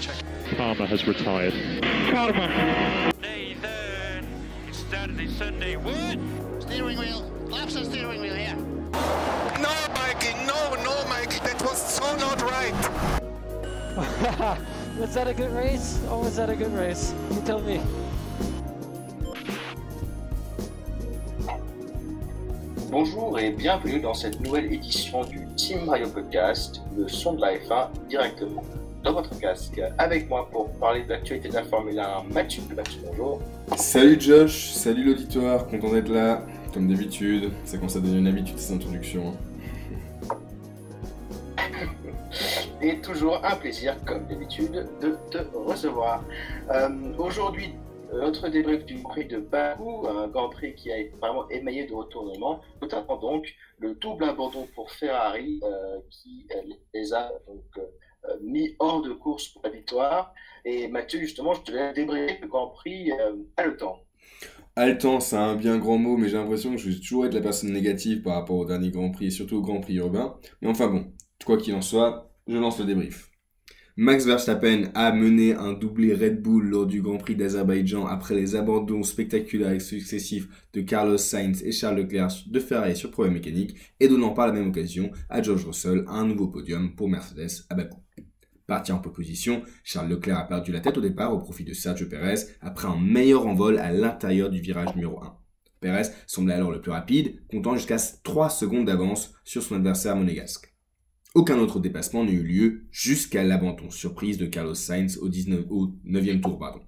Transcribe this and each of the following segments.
check. Palmer has retired. Nathan, it's Saturday, Sunday. What? Steering wheel. Laps on steering wheel here. No, Mikey, no, no, Mikey, that was so not right. was that a good race? Or was that a good race? You tell me. Bonjour et bienvenue dans cette nouvelle édition du Team Radio Podcast, le son de la F1 directement dans votre casque. Avec moi pour parler de l'actualité de la Formule 1, Mathieu. Mathieu, bonjour. Salut Josh, salut l'auditoire, content d'être là, comme d'habitude. Ça commence à devenir une habitude ces introductions. Et toujours un plaisir, comme d'habitude, de te recevoir. Euh, Aujourd'hui, notre débrief du Prix de Bakou, un Grand Prix qui a été vraiment émaillé de retournements, notamment donc le double abandon pour Ferrari euh, qui les a donc euh, mis hors de course pour la victoire. Et Mathieu, justement, je te laisse débriefer le Grand Prix euh, à le temps. C'est un bien grand mot, mais j'ai l'impression que je vais toujours être la personne négative par rapport au dernier Grand Prix, et surtout au Grand Prix urbain. Mais enfin bon, quoi qu'il en soit, je lance le débrief. Max Verstappen a mené un doublé Red Bull lors du Grand Prix d'Azerbaïdjan après les abandons spectaculaires et successifs de Carlos Sainz et Charles Leclerc de Ferrari sur problème mécanique et donnant par la même occasion à George Russell un nouveau podium pour Mercedes à Bakou. Parti en position, Charles Leclerc a perdu la tête au départ au profit de Sergio Perez après un meilleur envol à l'intérieur du virage numéro 1. Perez semblait alors le plus rapide, comptant jusqu'à 3 secondes d'avance sur son adversaire monégasque. Aucun autre dépassement n'a eu lieu jusqu'à l'abandon surprise de Carlos Sainz au, 19, au 9e tour. Pardon.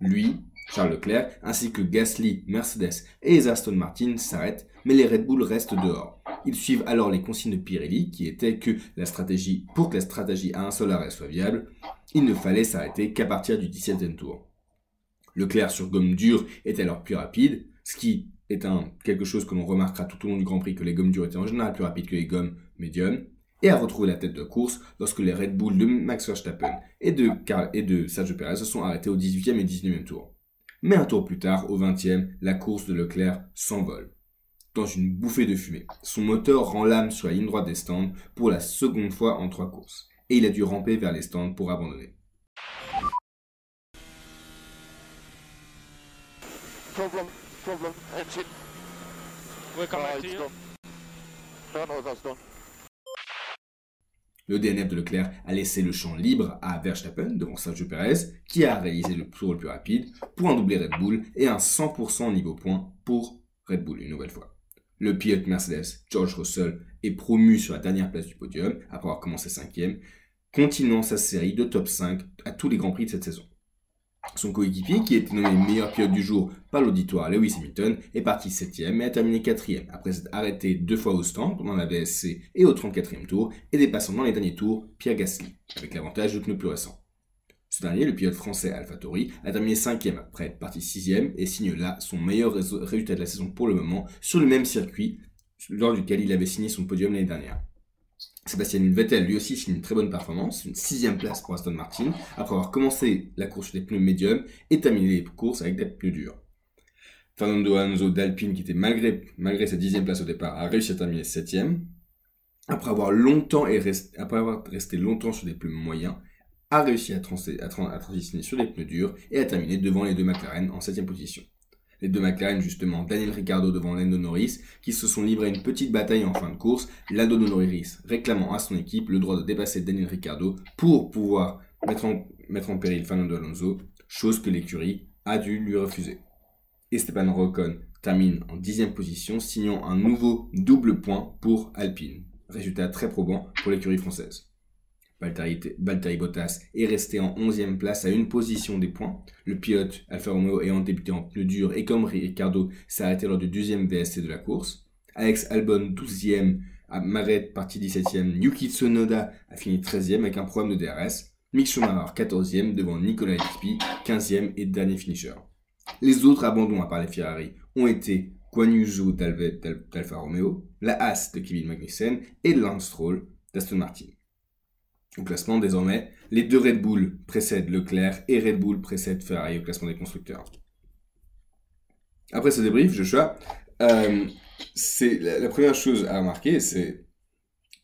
Lui, Charles Leclerc, ainsi que Gasly, Mercedes et Aston Martin s'arrêtent, mais les Red Bull restent dehors. Ils suivent alors les consignes de Pirelli, qui étaient que la stratégie, pour que la stratégie à un seul arrêt soit viable, il ne fallait s'arrêter qu'à partir du 17e tour. Leclerc sur gomme dure est alors plus rapide, ce qui est quelque chose que l'on remarquera tout au long du Grand Prix, que les gommes dures étaient en général plus rapides que les gommes médium, et a retrouvé la tête de course lorsque les Red Bull de Max Verstappen et de, Carl et de Sergio Perez se sont arrêtés au 18e et 19e tour. Mais un tour plus tard, au 20e, la course de Leclerc s'envole. Dans une bouffée de fumée, son moteur rend l'âme sur la ligne droite des stands pour la seconde fois en trois courses, et il a dû ramper vers les stands pour abandonner. Problem, problem, engine. We'll come Uh, back to it's you. done. No, no, that's done. Le DNF de Leclerc a laissé le champ libre à Verstappen devant Sergio Perez, qui a réalisé le tour le plus rapide pour un doublé Red Bull et un 100% niveau point pour Red Bull une nouvelle fois. Le pilote Mercedes, George Russell, est promu sur la dernière place du podium après avoir commencé cinquième, continuant sa série de top 5 à tous les grands prix de cette saison. Son coéquipier, qui était nommé meilleur pilote du jour par l'auditoire Lewis Hamilton, est parti 7ème et a terminé 4ème, après s'être arrêté deux fois au stand pendant la VSC et au 34e tour, et dépassant dans les derniers tours Pierre Gasly, avec l'avantage de pneus plus récents. Ce dernier, le pilote français AlphaTauri, a terminé 5ème après être parti 6ème et signe là son meilleur résu- résultat de la saison pour le moment sur le même circuit lors duquel il avait signé son podium l'année dernière. Sébastien Vettel lui aussi signe une très bonne performance, une sixième place pour Aston Martin, après avoir commencé la course sur des pneus médiums et terminé les courses avec des pneus durs. Fernando Alonso d'Alpine, qui était malgré, sa dixième place au départ, a réussi à terminer septième. Après avoir longtemps et après avoir resté longtemps sur des pneus moyens, a réussi à transitionner sur des pneus durs et a terminé devant les deux McLaren en septième position. Les deux McLaren, justement, Daniel Ricciardo devant Lando Norris, qui se sont livrés une petite bataille en fin de course, Lando Norris réclamant à son équipe le droit de dépasser Daniel Ricciardo pour pouvoir mettre en, péril Fernando Alonso, chose que l'écurie a dû lui refuser. Esteban Ocon termine en dixième position, signant un nouveau double point pour Alpine. Résultat très probant pour l'écurie française. Valtteri, Bottas est resté en 11e place à une position des points. Le pilote Alfa Romeo ayant débuté en pneu dur et comme Ricardo s'est arrêté lors du deuxième VSC de la course. Alex Albon 12e, Maret parti 17e. Yuki Tsunoda a fini 13e avec un problème de DRS. Mick Schumacher 14e devant Nicolas Latifi 15e et dernier finisher. Les autres abandons à part les Ferrari ont été Guan d'Alfa Romeo, la Haas de Kevin Magnussen et Lance Stroll d'Aston Martin. Au classement, désormais, les deux Red Bull précèdent Leclerc et Red Bull précèdent Ferrari au classement des constructeurs. Après ce débrief, Joshua, euh, c'est la première chose à remarquer, c'est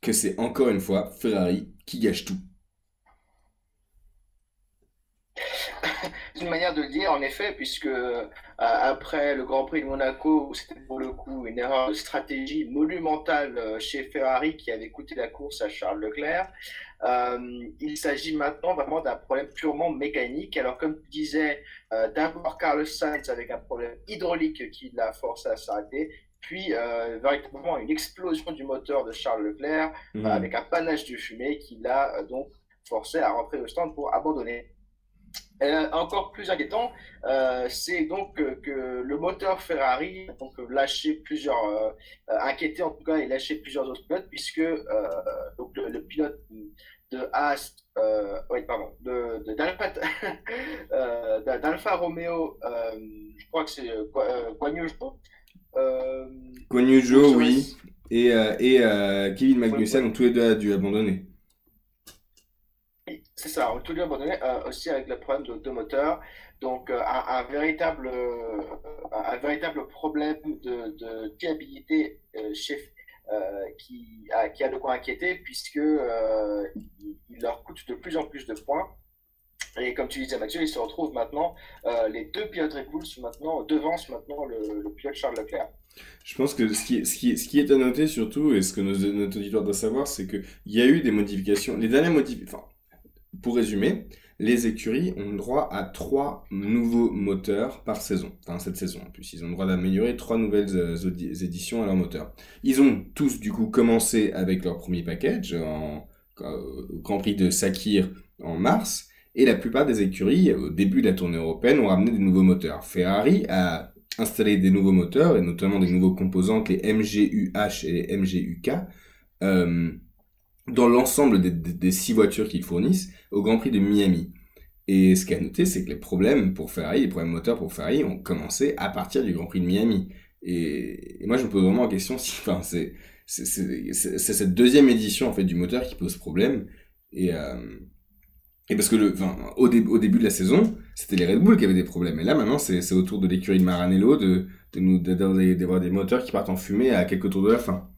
que c'est encore une fois Ferrari qui gâche tout. une manière de le dire, en effet, puisque euh, après le Grand Prix de Monaco, où c'était pour le coup une erreur de stratégie monumentale euh, chez Ferrari qui avait coûté la course à Charles Leclerc, euh, il s'agit maintenant vraiment d'un problème purement mécanique. Alors, comme tu disais, d'abord Carlos Sainz avec un problème hydraulique qui l'a forcé à s'arrêter, puis euh, véritablement une explosion du moteur de Charles Leclerc euh, avec un panache de fumée qui l'a euh, donc forcé à rentrer au stand pour abandonner. Euh, encore plus inquiétant, euh, c'est donc que, que le moteur Ferrari a donc lâché plusieurs, euh, euh, inquiété en tout cas et lâché plusieurs autres pilotes puisque euh, donc le, le pilote de Haas, euh, oui pardon, de, de euh, d'Alfa Romeo, euh, je crois que c'est euh, Gua- euh, Guanyu Zhou, euh, Guanyujo, sur oui, et, euh, et euh, Kevin Magnussen ont tous les deux dû abandonner. C'est ça, on tout abandonné euh, aussi avec le problème de, de moteur. Donc euh, un, véritable, euh, un, véritable problème de, de fiabilité euh, chez, qui, a, de quoi inquiéter puisque euh, il, il leur coûte de plus en plus de points. Et comme tu disais Mathieu, ils se retrouvent maintenant, les deux pilotes Red Bull sont maintenant, devancent maintenant le, le pilote Charles Leclerc. Je pense que ce qui, est à noter surtout, et ce que notre auditoire doit savoir, c'est qu'il y a eu des modifications. Les dernières modifications, pour résumer, les écuries ont droit à trois nouveaux moteurs par saison. Enfin, cette saison en plus. Ils ont le droit d'améliorer trois nouvelles euh, éditions à leur moteur. Ils ont tous, du coup, commencé avec leur premier package en, euh, au Grand Prix de Sakir en mars. Et la plupart des écuries, au début de la tournée européenne, ont ramené des nouveaux moteurs. Ferrari a installé des nouveaux moteurs, et notamment des nouveaux composantes, les MGUH et les MGUK, euh, dans l'ensemble des, six voitures qu'ils fournissent au Grand Prix de Miami. Et ce qu'il y a à noter, c'est que les problèmes pour Ferrari, les problèmes moteurs pour Ferrari ont commencé à partir du Grand Prix de Miami. Et, moi, je me pose vraiment la question si, enfin, c'est, cette deuxième édition, en fait, du moteur qui pose problème. Et, euh, et parce que le, enfin, au, dé- au début de la saison, c'était les Red Bull qui avaient des problèmes. Et là, maintenant, c'est, c'est au tour de l'écurie de Maranello de, de d'avoir des, d'avoir des moteurs qui partent en fumée à quelques tours de la fin.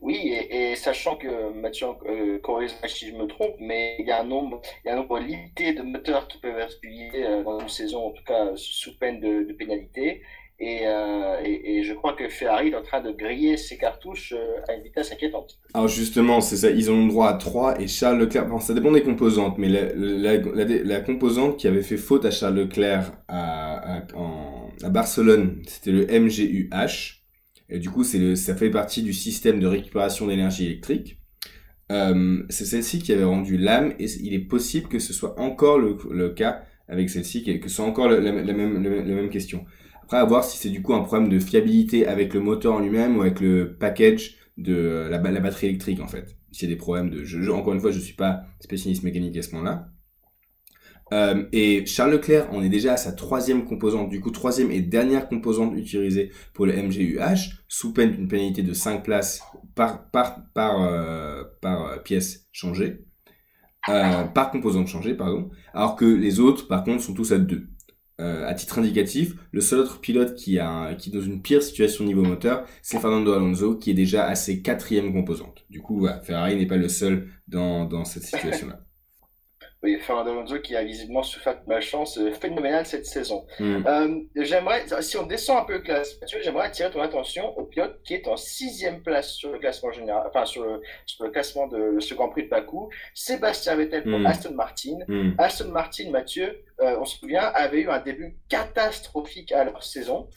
Oui, et, sachant que, Mathieu, euh, corrige-moi si je me trompe, mais il y a un nombre, il y a un nombre limité de moteurs qui peuvent être publiés euh, dans une saison, en tout cas sous peine de, de pénalité. Et, euh, je crois que Ferrari est en train de griller ses cartouches euh, à une vitesse inquiétante. Alors justement, c'est ça, ils ont le droit à 3 et Charles Leclerc, bon, ça dépend des composantes, mais la, composante qui avait fait faute à Charles Leclerc à, à Barcelone, c'était le MGUH, du coup ça fait partie du système de récupération d'énergie électrique. Euh, c'est celle-ci qui avait rendu l'âme, et il est possible que ce soit encore le, cas avec celle-ci, que ce soit encore la, même, question. Après, à voir si c'est du coup un problème de fiabilité avec le moteur en lui-même ou avec le package de euh, la, ba- la batterie électrique en fait. S'il y a des problèmes de... Encore une fois, je suis pas spécialiste mécanique à ce moment-là. Euh, et Charles Leclerc, on est déjà à sa troisième composante, du coup troisième et dernière composante utilisée pour le MGUH, sous peine d'une pénalité de 5 places par, par, par, euh, par euh, pièce changée, euh, par composante changée, pardon, alors que les autres, par contre, sont tous à 2. Euh, à titre indicatif, le seul autre pilote qui, a, qui est dans une pire situation niveau moteur, c'est Fernando Alonso, qui est déjà à ses quatrième composante. Du coup, voilà, Ferrari n'est pas le seul dans, dans cette situation-là. Oui, Fernando Alonso qui a visiblement souffert de malchance euh, phénoménale cette saison. Hmm. Euh, j'aimerais, si on descend un peu le classement, j'aimerais attirer ton attention au pilote qui est en sixième place sur le classement général, enfin sur le, sur le classement de ce Grand Prix de Bakou, Sébastien Vettel pour Mm. Aston Martin. Hmm. Aston Martin, Mathieu, euh, on se souvient, avait eu un début catastrophique à leur saison.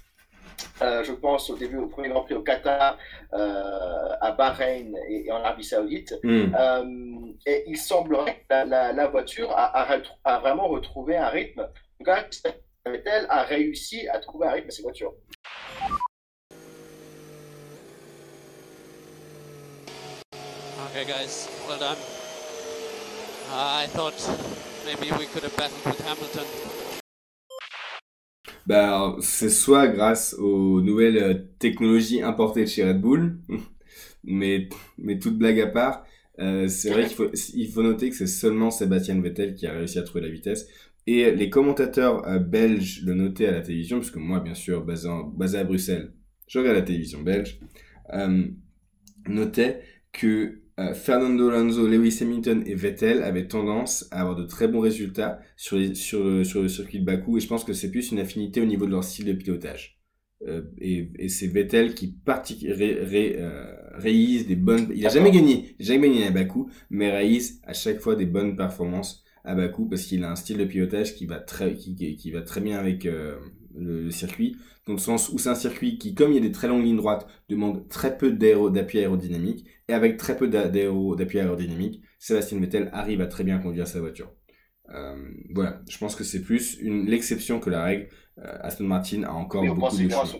Euh, je pense au début au premier Grand Prix au Qatar, euh, à Bahreïn et, et en Arabie Saoudite. Hmm. Euh, et il semblerait que la, la, la voiture a, a, retr- a vraiment retrouvé un rythme. En tout cas, Vettel a réussi à trouver un rythme à ses voitures. Okay, guys, well done. Uh, I thought maybe we could have battled with Hamilton. Bah, c'est soit grâce aux nouvelles euh, technologies importées de chez Red Bull, mais, mais toute blague à part, euh, c'est vrai qu'il faut, il faut noter que c'est seulement Sébastien Vettel qui a réussi à trouver la vitesse. Et les commentateurs euh, belges le notaient à la télévision, parce que moi, bien sûr, basé, basé à Bruxelles, je regarde la télévision belge, euh, notaient que euh, Fernando Alonso, Lewis Hamilton et Vettel avaient tendance à avoir de très bons résultats sur, les- sur, le, sur le circuit de Bakou et je pense que c'est plus une affinité au niveau de leur style de pilotage. Euh, et et c'est Vettel qui partic- ré- ré- euh, réalise des bonnes... Il a jamais gagné, jamais gagné à Bakou, mais réalise à chaque fois des bonnes performances à Bakou parce qu'il a un style de pilotage qui va très, qui, qui- qui va très bien avec le, le circuit, dans le sens où c'est un circuit qui, comme il y a des très longues lignes droites, demande très peu d'appui aérodynamique, et avec très peu d'appui aérodynamique, Sébastien Vettel arrive à très bien conduire sa voiture. Euh, voilà, je pense que c'est plus une l'exception que la règle. Euh, Aston Martin a encore beaucoup de choses.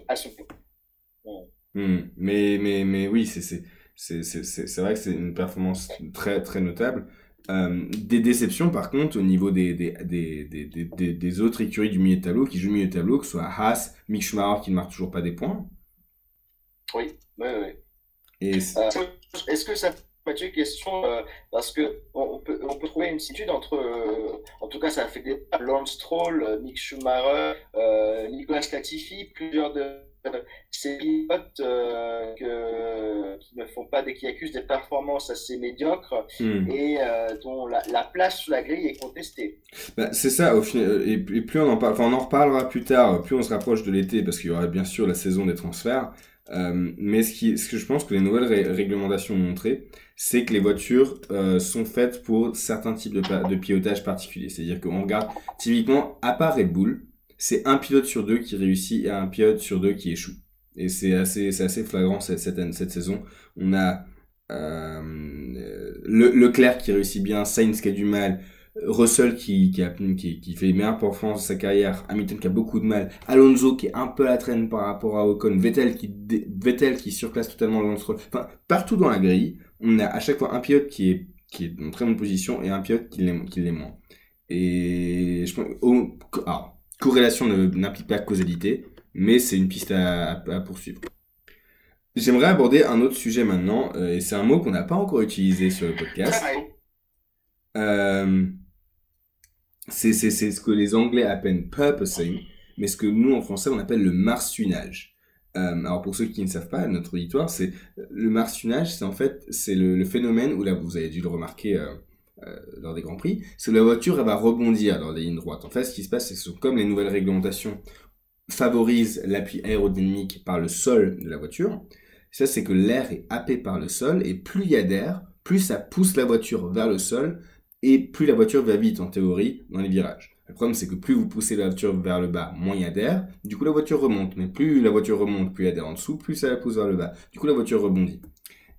Hmm, Mais, mais, mais oui, c'est vrai que c'est une performance très, très notable. Euh, des déceptions, par contre, au niveau des, des, des, des, des, des- des autres écuries du milieu de tableau, qui jouent milieu de tableau, que ce soit Haas, Mick Schumacher qui ne marque toujours pas des points. Oui, oui, oui. Et c'est- Euh, Est-ce que ça, Mathieu, question, euh, parce que on, on peut, on peut trouver une similitude entre, euh, en tout cas, ça a fait des Lance Stroll, euh, Mick Schumacher, euh, Nicolas Latifi, plusieurs de ces pilotes euh, que- qui ne font pas des, qui accusent des performances assez médiocres Hmm. et euh, dont la, la place sous la grille est contestée. Bah, c'est ça, au final, et, et plus on en parle, enfin on en reparlera plus tard, plus on se rapproche de l'été, parce qu'il y aura bien sûr la saison des transferts. Euh, mais ce, qui, ce que je pense que les nouvelles ré- réglementations ont montré, c'est que les voitures euh, sont faites pour certains types de, de pilotage particuliers. C'est-à-dire qu'on regarde, typiquement, à part Red Bull, c'est un pilote sur deux qui réussit et un pilote sur deux qui échoue. Et c'est assez, c'est assez flagrant cette, cette, cette saison. On a euh, le, Leclerc qui réussit bien, Sainz qui a du mal, Russell qui, qui, qui, fait les meilleures performances de sa carrière, Hamilton qui a beaucoup de mal, Alonso qui est un peu à la traîne par rapport à Ocon, Vettel qui, Vettel qui surclasse totalement Lance. Enfin, partout dans la grille, on a à chaque fois un pilote qui est, qui est en très bonne position et un pilote qui l'est, moins. Et je pense, oh, corrélation n'implique pas causalité, mais c'est une piste à, à- à poursuivre. J'aimerais aborder un autre sujet maintenant, euh, et c'est un mot qu'on n'a pas encore utilisé sur le podcast. Euh, c'est c'est- c'est ce que les Anglais appellent purposing, mais ce que nous en français on appelle le marsouinage. Euh, alors pour ceux qui ne savent pas, notre auditoire, c'est le marsouinage, c'est en fait c'est le, le phénomène où là vous avez dû le remarquer euh, lors des grands prix, c'est que la voiture elle va rebondir dans des lignes droites. En fait, ce qui se passe, c'est que comme les nouvelles réglementations favorisent l'appui aérodynamique par le sol de la voiture. Ça, c'est que l'air est happé par le sol et plus il y a d'air, plus ça pousse la voiture vers le sol et plus la voiture va vite en théorie dans les virages. Le problème c'est que plus vous poussez la voiture vers le bas, moins il y a d'air, du coup la voiture remonte. Mais plus la voiture remonte, plus il y a d'air en dessous, plus ça la pousse vers le bas. Du coup la voiture rebondit.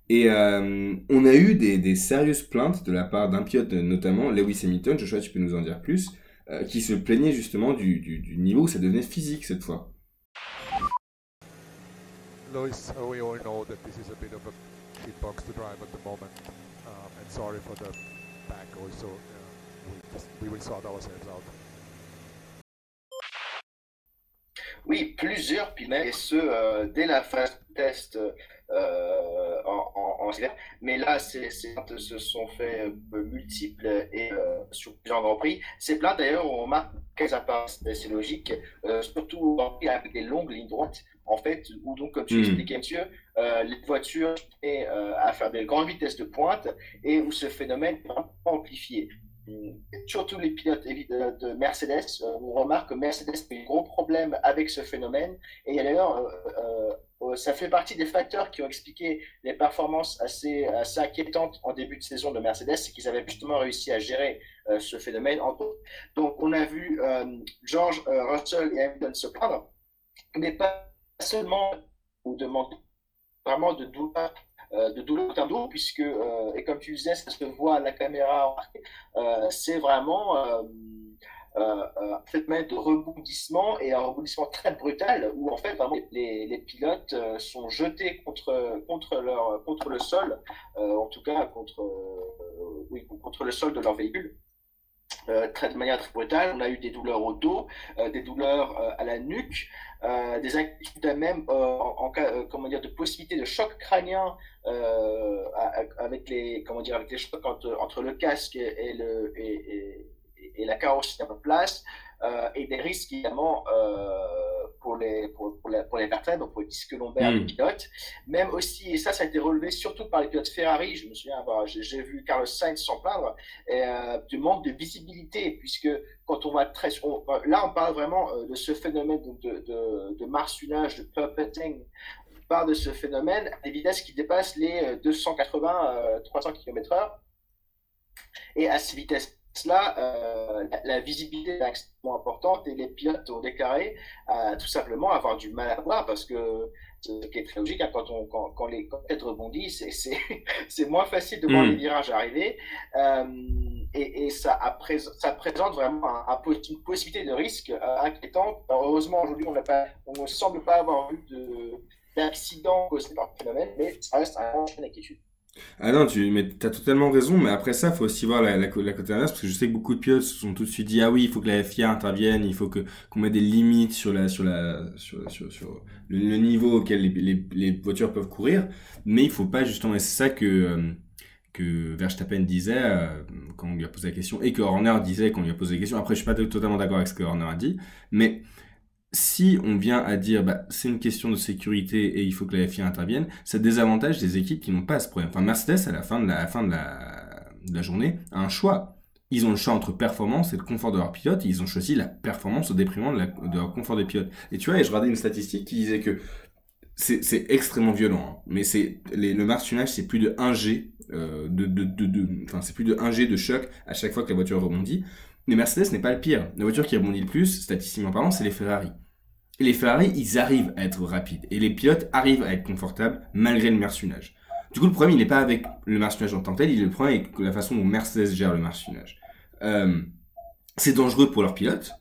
Et euh, on a eu des, des sérieuses plaintes de la part d'un pilote, notamment Lewis Hamilton, Joshua tu peux nous en dire plus, euh, qui se plaignait justement du, du, du niveau où ça devenait physique cette fois. Lois, uh, we all know that this is a bit of a kid box to drive at the moment, um, and sorry for the back also. Uh, we, just, we will sort ourselves out. Oui, plusieurs pilotes, et ce, euh, dès la phase de test euh, en, en. Mais là, ces plaintes se sont fait euh, multiples et euh, sur plusieurs Grands Prix. Ces plaintes, d'ailleurs, on remarque qu'elles apparaissent, c'est logique, surtout avec des longues lignes droites, en fait, où donc, comme tu Mm. l'expliquais, monsieur, les voitures et euh, à faire des grandes vitesses de pointe et où ce phénomène est amplifié. Surtout les pilotes évi- de de Mercedes, euh, on remarque que Mercedes a eu un gros problème avec ce phénomène. Et d'ailleurs, euh, euh, euh, ça fait partie des facteurs qui ont expliqué les performances assez, inquiétantes en début de saison de Mercedes, c'est qu'ils avaient justement réussi à gérer euh, ce phénomène. Donc, on a vu euh, George euh, Russell et Hamilton se plaindre, mais pas seulement ou demander vraiment de douleur, euh, de douleur en d'eau, puisque, euh, et comme tu disais, ça se voit à la caméra, euh, c'est vraiment euh, euh, euh, un phénomène de rebondissement et un rebondissement très brutal où en fait vraiment les, les pilotes euh, sont jetés contre, contre, leur, contre le sol, euh, en tout cas contre, euh, oui, contre le sol de leur véhicule. Euh, très, de manière très brutale. On a eu des douleurs au dos, euh, des douleurs euh, à la nuque, euh, des inquiétudes même euh, en, en cas comment dire, de possibilité de choc crânien avec les comment dire avec les chocs entre, entre le casque et, et le et, et- et la carrosserie en place. euh, et des risques également euh, pour, les, pour, pour, la- pour les vertèbres, pour les disques lombaires Mm. des pilotes. Même aussi, et ça, ça a été relevé surtout par les pilotes Ferrari. Je me souviens, avoir- j'ai vu Carlos Sainz s'en plaindre, et, euh, du manque de visibilité, puisque quand on va très. on- là, on parle vraiment de ce phénomène de, de, de, de marsouinage, de puppeting. On parle de ce phénomène à des vitesses qui dépassent les euh, 280-300 km/h. Et à ces vitesses-là, euh, la, la visibilité est extrêmement importante et les pilotes ont déclaré euh, tout simplement avoir du mal à voir parce que ce qui est très logique, hein, quand, on, quand, quand les têtes rebondissent, c'est- moins facile de voir Mm. les virages arriver. Euh, et, et ça, a prés- ça présente vraiment un- un poss- une possibilité de risque euh, inquiétante. Alors, heureusement, aujourd'hui, on n'a pas- on ne semble pas avoir de- d'accident causé par le phénomène, mais ça reste un grand point d'inquiétude. Ah non, tu mais as totalement raison, mais après ça, faut aussi voir la, la, la côté parce que je sais que beaucoup de pilotes se sont tout de suite dit, ah oui, il faut que la FIA intervienne, il faut que qu'on mette des limites sur la sur la sur, sur, le, niveau auquel les, les, les voitures peuvent courir, mais il faut pas justement, et c'est ça que euh, que Verstappen disait euh, quand on lui a posé la question, et que Horner disait quand on lui a posé la question. Après, je suis pas totalement d'accord avec ce que Horner a dit, mais si on vient à dire bah, c'est une question de sécurité et il faut que la FIA intervienne, ça désavantage des équipes qui n'ont pas ce problème. Enfin, Mercedes, à la fin de la, fin de la, de journée, a un choix. Ils ont le choix entre performance et le confort de leurs pilotes, et ils ont choisi la performance au détriment de, de leur confort des pilotes. Et tu vois, et je regardais une statistique qui disait que c'est extrêmement violent, hein, mais c'est le martionnage, c'est plus de 1 G euh, de, de, de, de- c'est plus de 1 G de choc à chaque fois que la voiture rebondit. Mais Mercedes n'est pas le pire. La voiture qui rebondit le plus, statistiquement parlant, c'est les Ferrari. Les Ferrari, ils arrivent à être rapides. Et les pilotes arrivent à être confortables malgré le martionnage. Du coup, le problème, il n'est pas avec le martionnage en tant que tel, il est le problème avec la façon dont Mercedes gère le martionnage. Euh, c'est dangereux pour leurs pilotes.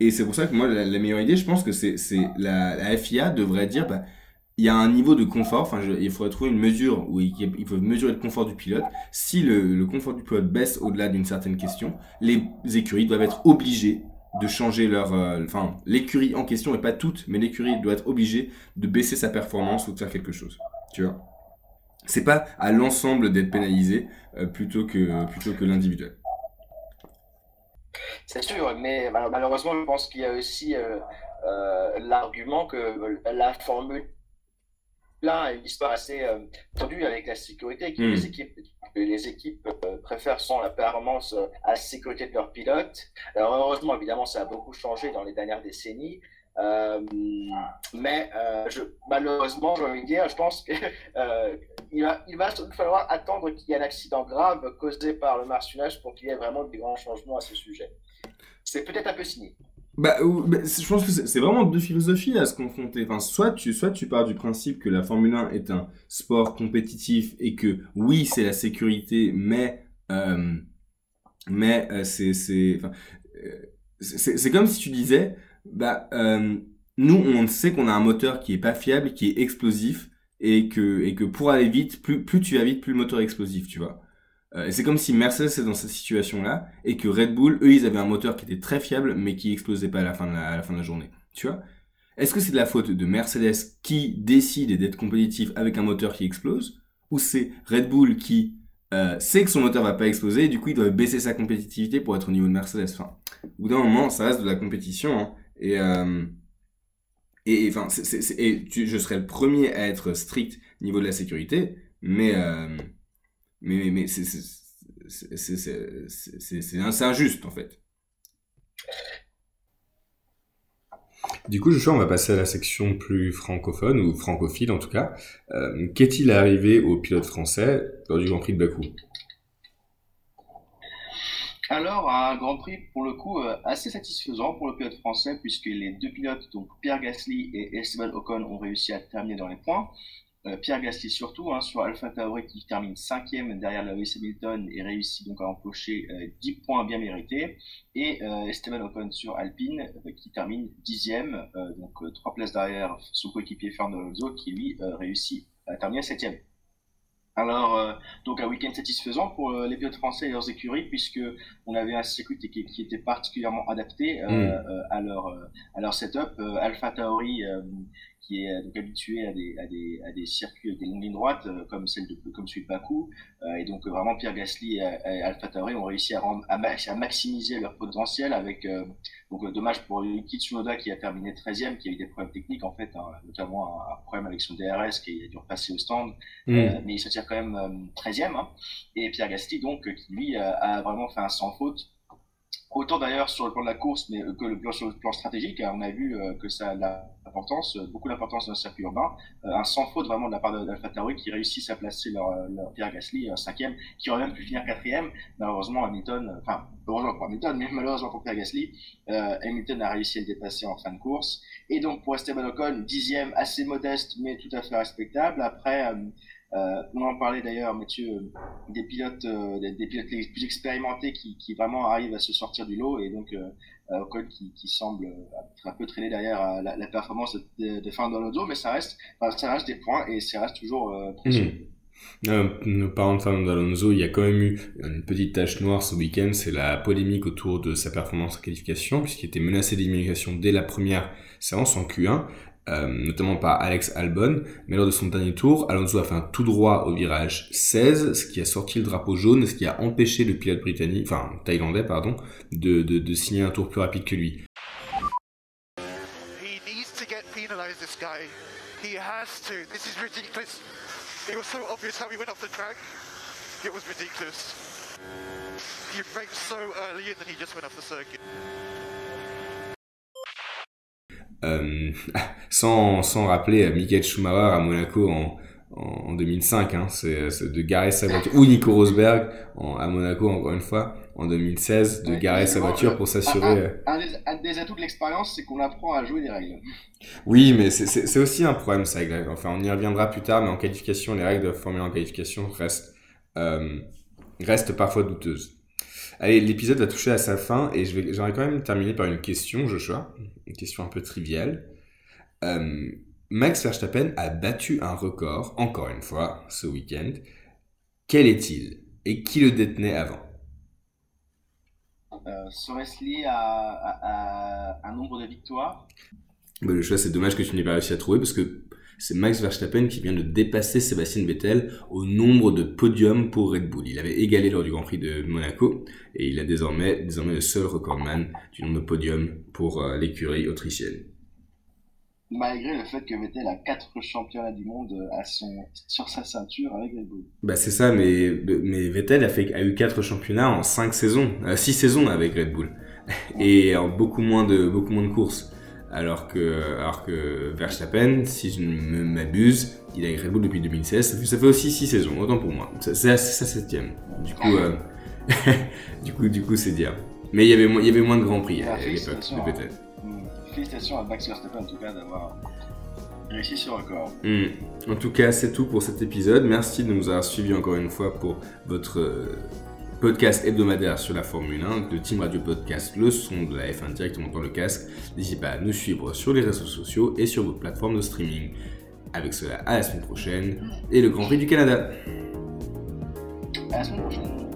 Et c'est pour ça que moi, la, meilleure idée, je pense que c'est la, la FIA devrait dire, bah, il y a un niveau de confort, enfin, il faudrait trouver une mesure où il, il faut mesurer le confort du pilote. Si le confort du pilote baisse au-delà d'une certaine question, les écuries doivent être obligées de changer leur... euh, Enfin, l'écurie en question, et pas toute, mais l'écurie doit être obligée de baisser sa performance ou de faire quelque chose. Tu vois C'est pas à l'ensemble d'être pénalisé euh, plutôt que, plutôt que l'individuel. C'est sûr, mais mal- malheureusement, je pense qu'il y a aussi euh, l'argument que la Formule 1 a une histoire assez euh, tendue avec la sécurité, que Mm. les équipes, les équipes euh, préfèrent sans la performance euh, à la sécurité de leurs pilotes. Alors heureusement, évidemment, ça a beaucoup changé dans les dernières décennies. Euh, mais je, malheureusement, j'ai envie de dire, je pense que euh, il va, il va falloir attendre qu'il y ait un accident grave causé par le martionnage pour qu'il y ait vraiment des grands changements à ce sujet. C'est peut-être un peu cynique. Bah, bah, je pense que c'est vraiment deux philosophies à se confronter. Enfin, soit tu, soit tu pars du principe que la Formule 1 est un sport compétitif et que oui, c'est la sécurité, mais euh, mais euh, c'est c'est euh, c'est c'est comme si tu disais bah euh, nous on sait qu'on a un moteur qui est pas fiable, qui est explosif et que et que pour aller vite, plus plus tu vas vite, plus le moteur est explosif, tu vois. Euh, et c'est comme si Mercedes est dans cette situation-là et que Red Bull, eux, ils avaient un moteur qui était très fiable mais qui explosait pas à la fin de la, à la, fin de la journée. Tu vois? Est-ce que c'est de la faute de Mercedes qui décide d'être compétitif avec un moteur qui explose ou c'est Red Bull qui euh, sait que son moteur va pas exploser et du coup il doit baisser sa compétitivité pour être au niveau de Mercedes? Enfin, au bout d'un moment, ça reste de la compétition hein, et euh, et enfin, je serais le premier à être strict niveau de la sécurité, mais euh, mais, c'est injuste en fait. Du coup, Joshua, on va passer à la section plus francophone, ou francophile en tout cas. Euh, Qu'est-il arrivé au pilote français lors du Grand Prix de Bakou? Alors, un Grand Prix pour le coup euh, assez satisfaisant pour le pilote français, puisque les deux pilotes, donc Pierre Gasly et Esteban Ocon, ont réussi à terminer dans les points. Euh, Pierre Gasly surtout, hein, sur Alpha Tauri qui termine cinquième derrière Lewis Hamilton et réussit donc à empocher euh, 10 points bien mérités. Et euh, Esteban Ocon sur Alpine euh, qui termine dixième, donc trois places derrière son coéquipier Fernando Alonso qui lui réussit à terminer septième. Alors, donc un week-end satisfaisant pour les pilotes français et leurs écuries, puisque on avait un circuit qui, qui était particulièrement adapté Mm. à leur à leur setup. Alpha Tauri qui est donc habitué à des, à des, à des circuits avec des longues lignes droites euh, comme celle de comme celui de Bakou. Euh, et donc vraiment Pierre Gasly et, et Alpha Tauri ont réussi à, rendre, à, à, maximiser leur potentiel avec donc dommage pour Yuki Tsunoda qui a terminé 13e, qui a eu des problèmes techniques en fait, hein, notamment un, problème avec son DRS qui a dû repasser au stand, mm. mais il se tire quand même 13e. Hein. Et Pierre Gasly donc qui lui a vraiment fait un sans faute Autant d'ailleurs sur le plan de la course, mais que le plan, sur le plan stratégique, hein, on a vu euh, que ça a l'importance, euh, beaucoup d'importance dans circuit urbain. Euh, un sans faute vraiment de la part d'Alpha Tauri qui réussissent à placer leur, leur Pierre Gasly cinquième, qui aurait même pu finir quatrième. Malheureusement, Hamilton, enfin heureusement pour Hamilton, mais malheureusement pour Pierre Gasly, Hamilton a réussi à le dépasser en fin de course. Et donc pour Esteban Ocon, dixième, assez modeste, mais tout à fait respectable. Après euh, on en parlait d'ailleurs, Mathieu, euh, des pilotes, euh, des, pilotes les plus expérimentés qui, vraiment arrivent à se sortir du lot et donc euh, Ocon qui, qui, semble un peu traîner derrière la, performance de, de Fernando Alonso, mais ça reste, ça reste des points et ça reste toujours précieux. Mmh. Euh, parlant de Fernando Alonso, il y a quand même eu une petite tache noire ce week-end, c'est la polémique autour de sa performance en qualification, puisqu'il était menacé d'élimination dès la première séance en Q1. Euh, notamment par Alex Albon, mais lors de son dernier tour, Alonso a fait un tout droit au virage 16, ce qui a sorti le drapeau jaune, ce qui a empêché le pilote britannique, enfin thaïlandais pardon, de, de, signer un tour plus rapide que lui. It was ridiculous. He so early and then he just went off the circuit. Euh, sans, sans rappeler Michael Schumacher à Monaco en, en 2005, hein, c'est de garer sa voiture, ou Nico Rosberg en, à Monaco encore une fois en 2016, de garer sa voiture pour s'assurer. Un, un, des atouts de l'expérience, c'est qu'on apprend à jouer des règles. Oui, mais c'est aussi un problème ça. Enfin, on y reviendra plus tard, mais en qualification, les règles de Formule 1 en qualification restent, euh, restent parfois douteuses. Allez, l'épisode va toucher à sa fin et j'aimerais quand même terminer par une question, Joshua, une question un peu triviale. Euh, Max Verstappen a battu un record, encore une fois, ce week-end. Quel est-il Et qui le détenait avant? Euh, Serait-ce lié à, un nombre de victoires? Bah, Le choix, c'est dommage que tu n'aies pas réussi à trouver parce que c'est Max Verstappen qui vient de dépasser Sébastien Vettel au nombre de podiums pour Red Bull. Il avait égalé lors du Grand Prix de Monaco et il a désormais, désormais le seul recordman du nombre de podiums pour euh, l'écurie autrichienne. Malgré le fait que Vettel a quatre championnats du monde à son, sur sa ceinture avec Red Bull. Bah c'est ça, mais, mais Vettel a, fait, a eu quatre championnats en cinq saisons, euh, six saisons avec Red Bull et en beaucoup moins de, beaucoup moins de courses alors que, alors que Verstappen, si je ne m'abuse, il a Red Bull depuis 2016, ça fait, aussi 6 saisons, autant pour moi. C'est sa septième. Du coup, euh, du coup, du coup, c'est dire. Mais il y avait, il y avait moins de grands prix à, l'époque, peut-être. Hmm. Félicitations à Max Verstappen en tout cas d'avoir réussi ce record. Hmm. En tout cas, c'est tout pour cet épisode. Merci de nous avoir suivis encore une fois pour votre podcast hebdomadaire sur la Formule 1 de Team Radio Podcast, le son de la F1 directement dans le casque. N'hésitez pas à nous suivre sur les réseaux sociaux et sur vos plateformes de streaming. Avec cela, à la semaine prochaine et le Grand Prix du Canada. À la semaine prochaine.